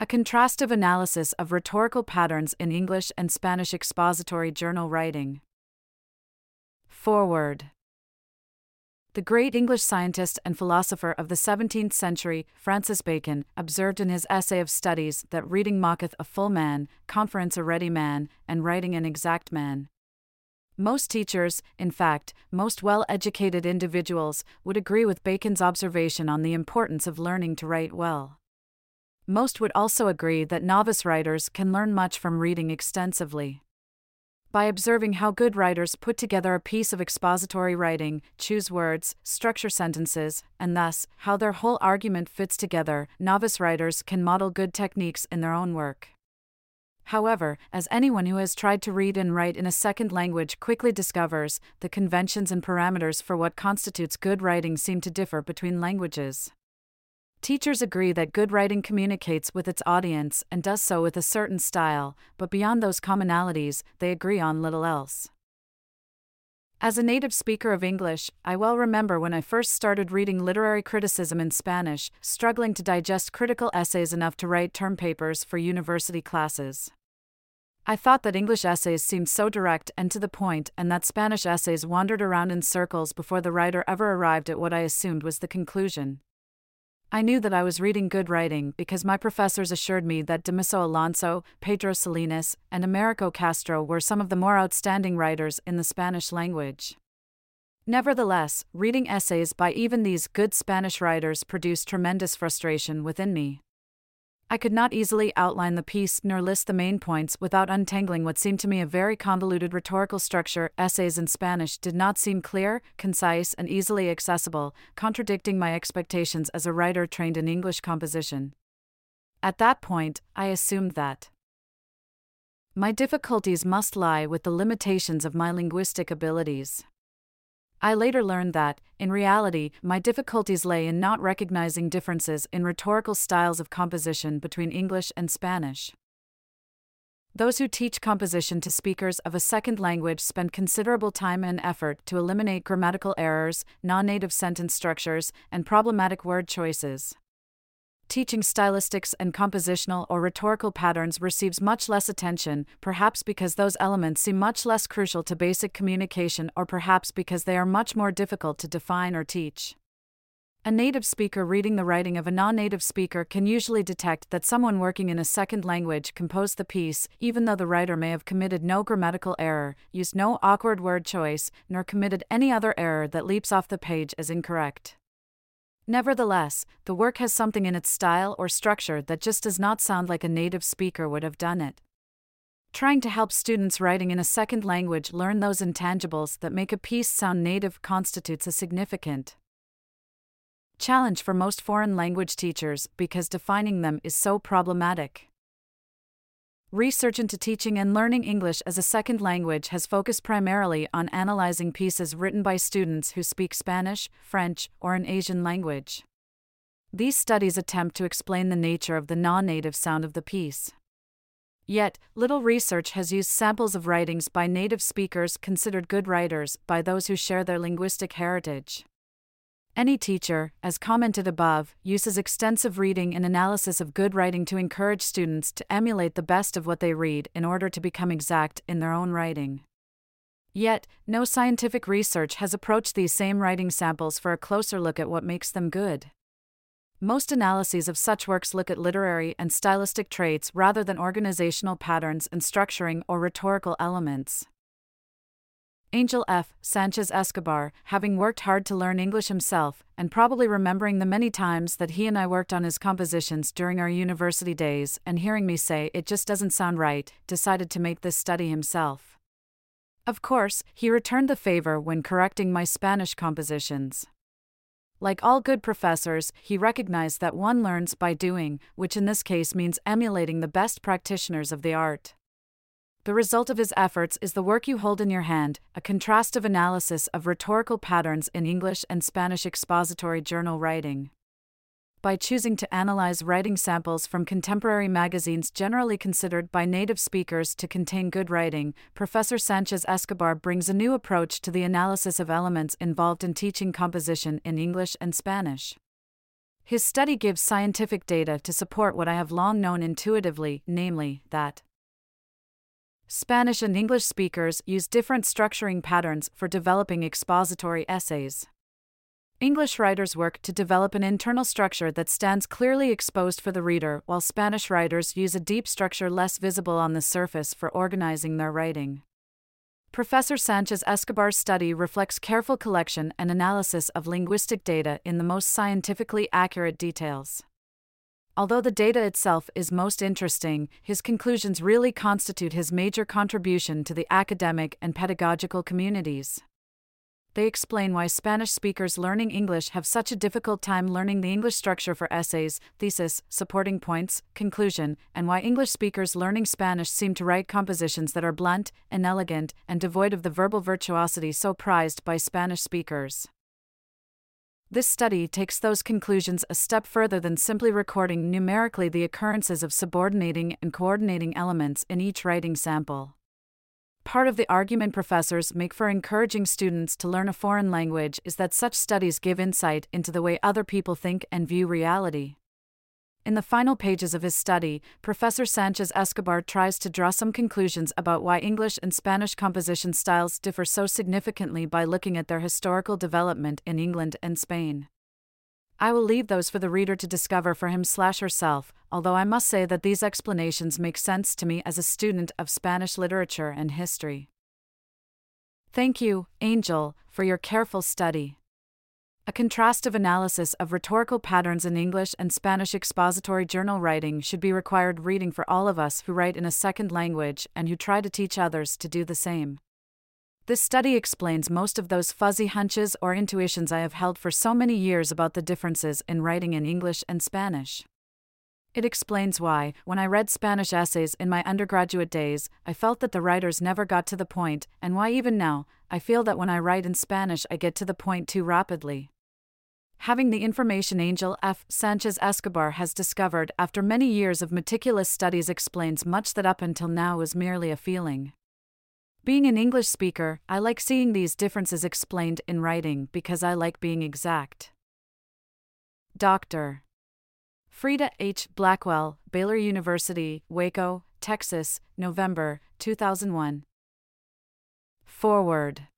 A contrastive analysis of rhetorical patterns in English and Spanish expository journal writing. Foreword. The great English scientist and philosopher of the 17th century, Francis Bacon, observed in his essay of studies that reading mocketh a full man, conference a ready man, and writing an exact man. Most teachers, in fact, most well educated individuals, would agree with Bacon's observation on the importance of learning to write well. Most would also agree that novice writers can learn much from reading extensively. By observing how good writers put together a piece of expository writing, choose words, structure sentences, and thus, how their whole argument fits together, novice writers can model good techniques in their own work. However, as anyone who has tried to read and write in a second language quickly discovers, the conventions and parameters for what constitutes good writing seem to differ between languages. Teachers agree that good writing communicates with its audience and does so with a certain style, but beyond those commonalities, they agree on little else. As a native speaker of English, I well remember when I first started reading literary criticism in Spanish, struggling to digest critical essays enough to write term papers for university classes. I thought that English essays seemed so direct and to the point, and that Spanish essays wandered around in circles before the writer ever arrived at what I assumed was the conclusion. I knew that I was reading good writing because my professors assured me that Damaso Alonso, Pedro Salinas, and Americo Castro were some of the more outstanding writers in the Spanish language. Nevertheless, reading essays by even these good Spanish writers produced tremendous frustration within me. I could not easily outline the piece nor list the main points without untangling what seemed to me a very convoluted rhetorical structure. Essays in Spanish did not seem clear, concise, and easily accessible, contradicting my expectations as a writer trained in English composition. At that point, I assumed that my difficulties must lie with the limitations of my linguistic abilities. I later learned that, in reality, my difficulties lay in not recognizing differences in rhetorical styles of composition between English and Spanish. Those who teach composition to speakers of a second language spend considerable time and effort to eliminate grammatical errors, non native sentence structures, and problematic word choices teaching stylistics and compositional or rhetorical patterns receives much less attention, perhaps because those elements seem much less crucial to basic communication or perhaps because they are much more difficult to define or teach. A native speaker reading the writing of a non native speaker can usually detect that someone working in a second language composed the piece, even though the writer may have committed no grammatical error, used no awkward word choice, nor committed any other error that leaps off the page as incorrect. Nevertheless, the work has something in its style or structure that just does not sound like a native speaker would have done it. Trying to help students writing in a second language learn those intangibles that make a piece sound native constitutes a significant challenge for most foreign language teachers because defining them is so problematic. Research into teaching and learning English as a second language has focused primarily on analyzing pieces written by students who speak Spanish, French, or an Asian language. These studies attempt to explain the nature of the non native sound of the piece. Yet, little research has used samples of writings by native speakers considered good writers by those who share their linguistic heritage. Any teacher, as commented above, uses extensive reading and analysis of good writing to encourage students to emulate the best of what they read in order to become exact in their own writing. Yet, no scientific research has approached these same writing samples for a closer look at what makes them good. Most analyses of such works look at literary and stylistic traits rather than organizational patterns and structuring or rhetorical elements. Angel F. Sanchez Escobar, having worked hard to learn English himself, and probably remembering the many times that he and I worked on his compositions during our university days, and hearing me say it just doesn't sound right, decided to make this study himself. Of course, he returned the favor when correcting my Spanish compositions. Like all good professors, he recognized that one learns by doing, which in this case means emulating the best practitioners of the art. The result of his efforts is the work you hold in your hand, a contrastive analysis of rhetorical patterns in English and Spanish expository journal writing. By choosing to analyze writing samples from contemporary magazines generally considered by native speakers to contain good writing, Professor Sanchez Escobar brings a new approach to the analysis of elements involved in teaching composition in English and Spanish. His study gives scientific data to support what I have long known intuitively, namely, that Spanish and English speakers use different structuring patterns for developing expository essays. English writers work to develop an internal structure that stands clearly exposed for the reader, while Spanish writers use a deep structure less visible on the surface for organizing their writing. Professor Sanchez Escobar's study reflects careful collection and analysis of linguistic data in the most scientifically accurate details. Although the data itself is most interesting, his conclusions really constitute his major contribution to the academic and pedagogical communities they explain why Spanish speakers learning English have such a difficult time learning the English structure for essays, thesis, supporting points, conclusion, and why English speakers learning Spanish seem to write compositions that are blunt, inelegant, and devoid of the verbal virtuosity so prized by Spanish speakers. This study takes those conclusions a step further than simply recording numerically the occurrences of subordinating and coordinating elements in each writing sample. Part of the argument professors make for encouraging students to learn a foreign language is that such studies give insight into the way other people think and view reality. In the final pages of his study, Professor Sanchez Escobar tries to draw some conclusions about why English and Spanish composition styles differ so significantly by looking at their historical development in England and Spain. I will leave those for the reader to discover for him slash herself, although I must say that these explanations make sense to me as a student of Spanish literature and history. Thank you, Angel, for your careful study. A contrastive analysis of rhetorical patterns in English and Spanish expository journal writing should be required reading for all of us who write in a second language and who try to teach others to do the same. This study explains most of those fuzzy hunches or intuitions I have held for so many years about the differences in writing in English and Spanish. It explains why, when I read Spanish essays in my undergraduate days, I felt that the writers never got to the point, and why even now, I feel that when I write in Spanish I get to the point too rapidly. Having the information Angel F. Sanchez Escobar has discovered after many years of meticulous studies explains much that up until now was merely a feeling. Being an English speaker, I like seeing these differences explained in writing because I like being exact. Dr. Frida H. Blackwell, Baylor University, Waco, Texas, November 2001. Foreword.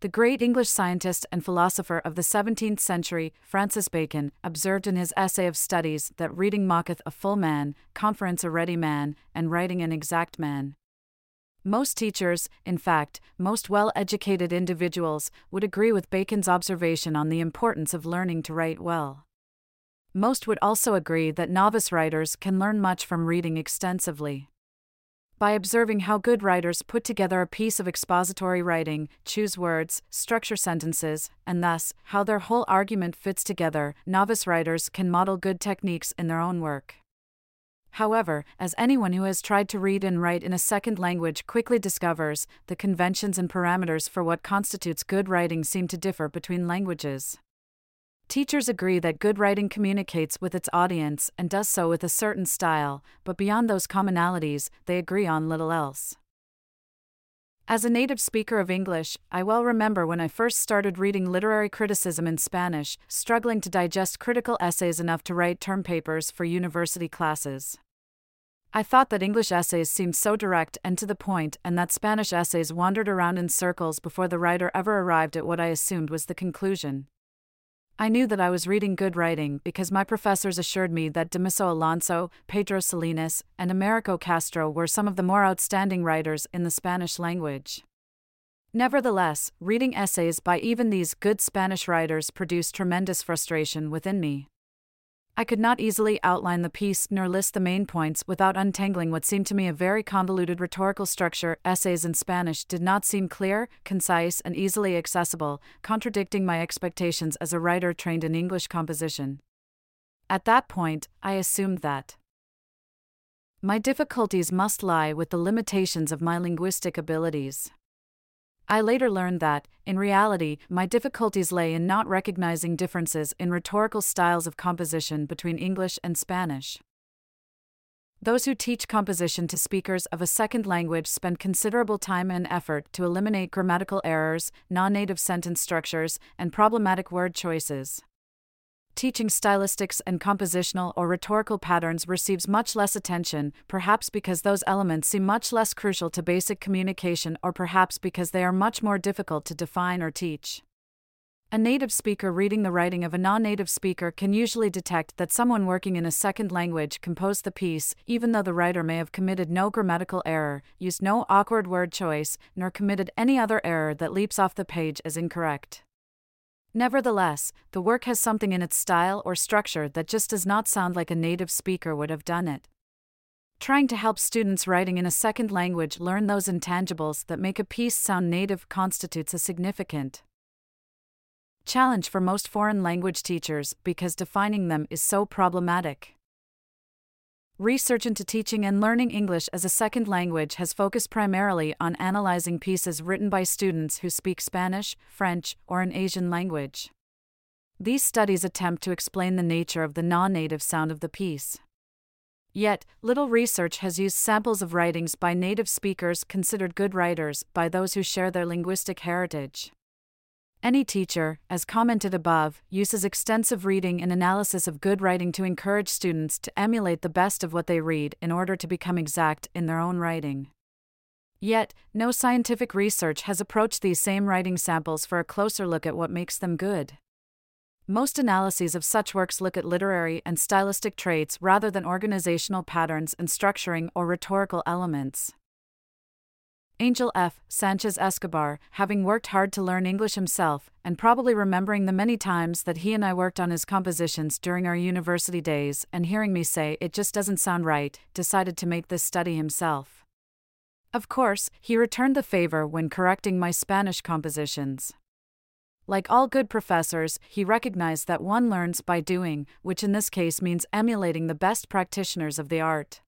The great English scientist and philosopher of the 17th century, Francis Bacon, observed in his essay of studies that reading mocketh a full man, conference a ready man, and writing an exact man. Most teachers, in fact, most well educated individuals, would agree with Bacon's observation on the importance of learning to write well. Most would also agree that novice writers can learn much from reading extensively. By observing how good writers put together a piece of expository writing, choose words, structure sentences, and thus, how their whole argument fits together, novice writers can model good techniques in their own work. However, as anyone who has tried to read and write in a second language quickly discovers, the conventions and parameters for what constitutes good writing seem to differ between languages. Teachers agree that good writing communicates with its audience and does so with a certain style, but beyond those commonalities, they agree on little else. As a native speaker of English, I well remember when I first started reading literary criticism in Spanish, struggling to digest critical essays enough to write term papers for university classes. I thought that English essays seemed so direct and to the point, and that Spanish essays wandered around in circles before the writer ever arrived at what I assumed was the conclusion. I knew that I was reading good writing because my professors assured me that Damaso Alonso, Pedro Salinas, and Americo Castro were some of the more outstanding writers in the Spanish language. Nevertheless, reading essays by even these good Spanish writers produced tremendous frustration within me. I could not easily outline the piece nor list the main points without untangling what seemed to me a very convoluted rhetorical structure. Essays in Spanish did not seem clear, concise, and easily accessible, contradicting my expectations as a writer trained in English composition. At that point, I assumed that my difficulties must lie with the limitations of my linguistic abilities. I later learned that, in reality, my difficulties lay in not recognizing differences in rhetorical styles of composition between English and Spanish. Those who teach composition to speakers of a second language spend considerable time and effort to eliminate grammatical errors, non native sentence structures, and problematic word choices. Teaching stylistics and compositional or rhetorical patterns receives much less attention, perhaps because those elements seem much less crucial to basic communication, or perhaps because they are much more difficult to define or teach. A native speaker reading the writing of a non native speaker can usually detect that someone working in a second language composed the piece, even though the writer may have committed no grammatical error, used no awkward word choice, nor committed any other error that leaps off the page as incorrect. Nevertheless, the work has something in its style or structure that just does not sound like a native speaker would have done it. Trying to help students writing in a second language learn those intangibles that make a piece sound native constitutes a significant challenge for most foreign language teachers because defining them is so problematic. Research into teaching and learning English as a second language has focused primarily on analyzing pieces written by students who speak Spanish, French, or an Asian language. These studies attempt to explain the nature of the non native sound of the piece. Yet, little research has used samples of writings by native speakers considered good writers by those who share their linguistic heritage. Any teacher, as commented above, uses extensive reading and analysis of good writing to encourage students to emulate the best of what they read in order to become exact in their own writing. Yet, no scientific research has approached these same writing samples for a closer look at what makes them good. Most analyses of such works look at literary and stylistic traits rather than organizational patterns and structuring or rhetorical elements. Angel F. Sanchez Escobar, having worked hard to learn English himself, and probably remembering the many times that he and I worked on his compositions during our university days, and hearing me say it just doesn't sound right, decided to make this study himself. Of course, he returned the favor when correcting my Spanish compositions. Like all good professors, he recognized that one learns by doing, which in this case means emulating the best practitioners of the art.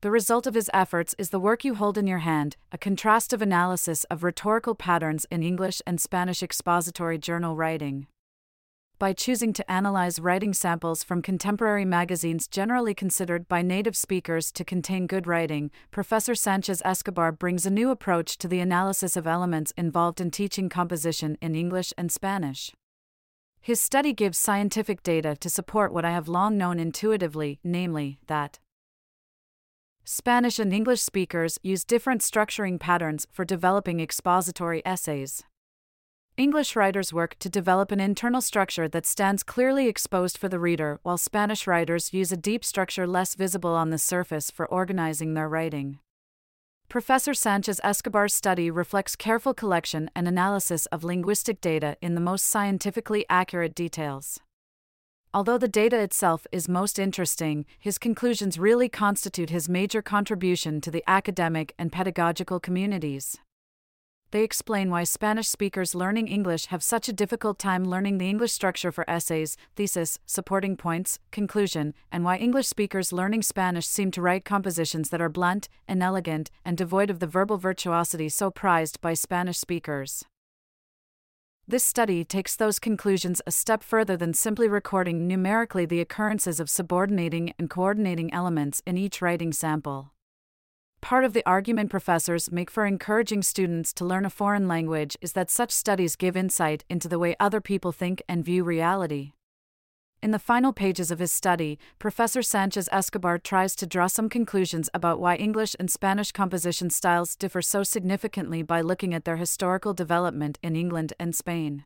The result of his efforts is the work you hold in your hand, a contrastive analysis of rhetorical patterns in English and Spanish expository journal writing. By choosing to analyze writing samples from contemporary magazines generally considered by native speakers to contain good writing, Professor Sanchez Escobar brings a new approach to the analysis of elements involved in teaching composition in English and Spanish. His study gives scientific data to support what I have long known intuitively, namely, that Spanish and English speakers use different structuring patterns for developing expository essays. English writers work to develop an internal structure that stands clearly exposed for the reader, while Spanish writers use a deep structure less visible on the surface for organizing their writing. Professor Sanchez Escobar's study reflects careful collection and analysis of linguistic data in the most scientifically accurate details. Although the data itself is most interesting, his conclusions really constitute his major contribution to the academic and pedagogical communities. They explain why Spanish speakers learning English have such a difficult time learning the English structure for essays, thesis, supporting points, conclusion, and why English speakers learning Spanish seem to write compositions that are blunt, inelegant, and devoid of the verbal virtuosity so prized by Spanish speakers. This study takes those conclusions a step further than simply recording numerically the occurrences of subordinating and coordinating elements in each writing sample. Part of the argument professors make for encouraging students to learn a foreign language is that such studies give insight into the way other people think and view reality. In the final pages of his study, Professor Sanchez Escobar tries to draw some conclusions about why English and Spanish composition styles differ so significantly by looking at their historical development in England and Spain.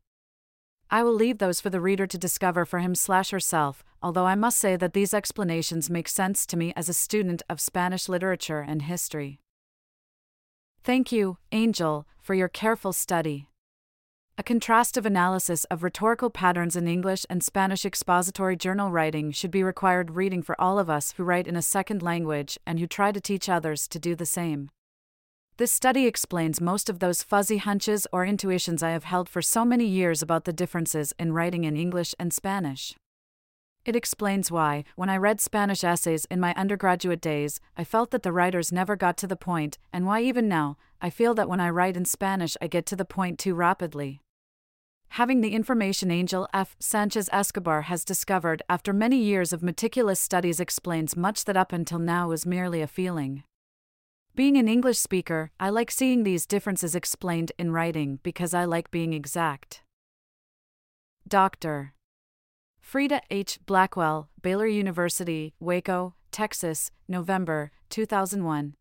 I will leave those for the reader to discover for him slash herself, although I must say that these explanations make sense to me as a student of Spanish literature and history. Thank you, Angel, for your careful study. A contrastive analysis of rhetorical patterns in English and Spanish expository journal writing should be required reading for all of us who write in a second language and who try to teach others to do the same. This study explains most of those fuzzy hunches or intuitions I have held for so many years about the differences in writing in English and Spanish. It explains why, when I read Spanish essays in my undergraduate days, I felt that the writers never got to the point, and why even now, I feel that when I write in Spanish I get to the point too rapidly. Having the information Angel F. Sanchez Escobar has discovered after many years of meticulous studies explains much that up until now was merely a feeling. Being an English speaker, I like seeing these differences explained in writing because I like being exact. Doctor. Frida H. Blackwell, Baylor University, Waco, Texas, November 2001.